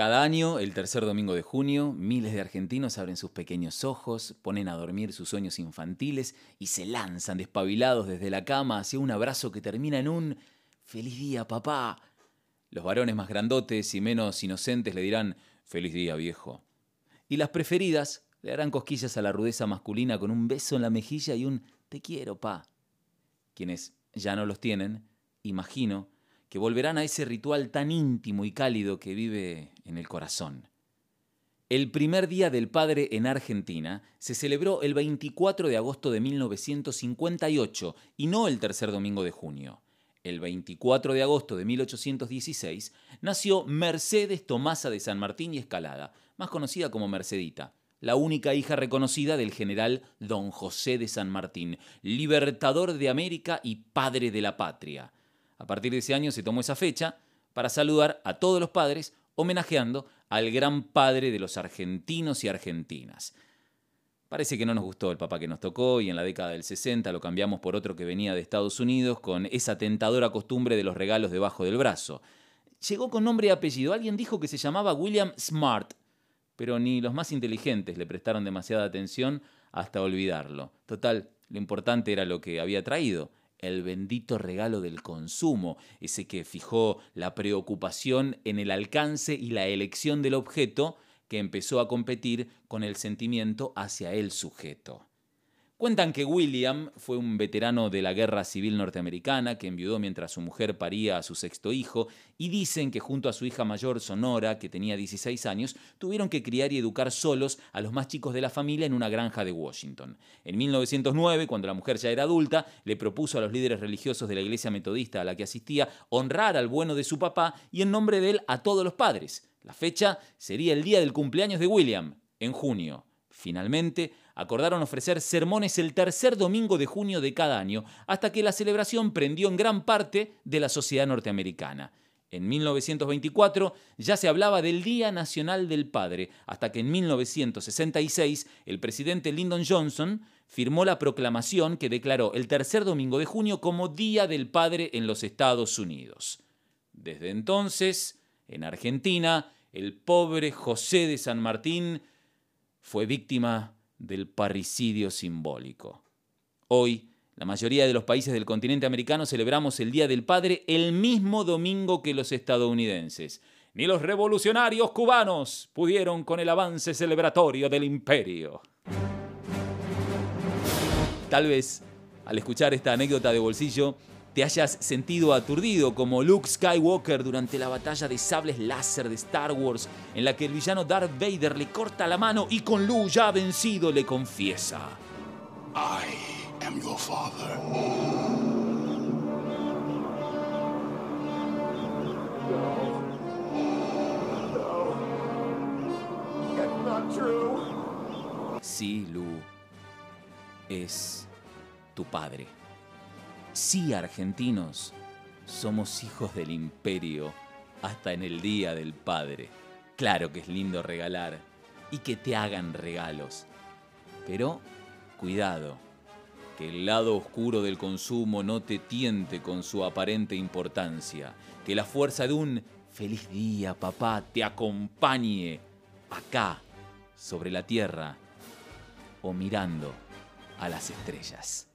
Cada año, el tercer domingo de junio, miles de argentinos abren sus pequeños ojos, ponen a dormir sus sueños infantiles y se lanzan despabilados desde la cama hacia un abrazo que termina en un Feliz día, papá. Los varones más grandotes y menos inocentes le dirán Feliz día, viejo. Y las preferidas le harán cosquillas a la rudeza masculina con un beso en la mejilla y un Te quiero, pa. Quienes ya no los tienen, imagino, que volverán a ese ritual tan íntimo y cálido que vive en el corazón. El primer Día del Padre en Argentina se celebró el 24 de agosto de 1958 y no el tercer domingo de junio. El 24 de agosto de 1816 nació Mercedes Tomasa de San Martín y Escalada, más conocida como Mercedita, la única hija reconocida del general Don José de San Martín, libertador de América y padre de la patria. A partir de ese año se tomó esa fecha para saludar a todos los padres, homenajeando al gran padre de los argentinos y argentinas. Parece que no nos gustó el papá que nos tocó y en la década del 60 lo cambiamos por otro que venía de Estados Unidos con esa tentadora costumbre de los regalos debajo del brazo. Llegó con nombre y apellido. Alguien dijo que se llamaba William Smart, pero ni los más inteligentes le prestaron demasiada atención hasta olvidarlo. Total, lo importante era lo que había traído, el bendito regalo del consumo, ese que fijó la preocupación en el alcance y la elección del objeto que empezó a competir con el sentimiento hacia el sujeto. Cuentan que William fue un veterano de la Guerra Civil Norteamericana que enviudó mientras su mujer paría a su sexto hijo y dicen que junto a su hija mayor Sonora, que tenía 16 años, tuvieron que criar y educar solos a los más chicos de la familia en una granja de Washington. En 1909, cuando la mujer ya era adulta, le propuso a los líderes religiosos de la iglesia metodista a la que asistía honrar al bueno de su papá y en nombre de él a todos los padres. La fecha sería el día del cumpleaños de William, en junio. Finalmente, acordaron ofrecer sermones el tercer domingo de junio de cada año, hasta que la celebración prendió en gran parte de la sociedad norteamericana. En 1924 ya se hablaba del Día Nacional del Padre, hasta que en 1966 el presidente Lyndon Johnson firmó la proclamación que declaró el tercer domingo de junio como Día del Padre en los Estados Unidos. Desde entonces, en Argentina, el pobre José de San Martín fue víctima del parricidio simbólico. Hoy, la mayoría de los países del continente americano celebramos el Día del Padre el mismo domingo que los estadounidenses. Ni los revolucionarios cubanos pudieron con el avance celebratorio del imperio. Tal vez, al escuchar esta anécdota de bolsillo, te hayas sentido aturdido como Luke Skywalker durante la batalla de sables láser de Star Wars, en la que el villano Darth Vader le corta la mano y con Luke ya vencido le confiesa: I am your father. Sí, Lu, es tu padre. Sí, argentinos, somos hijos del imperio hasta en el Día del Padre. Claro que es lindo regalar y que te hagan regalos. Pero cuidado, que el lado oscuro del consumo no te tiente con su aparente importancia. Que la fuerza de un feliz día, papá, te acompañe acá, sobre la tierra, o mirando a las estrellas.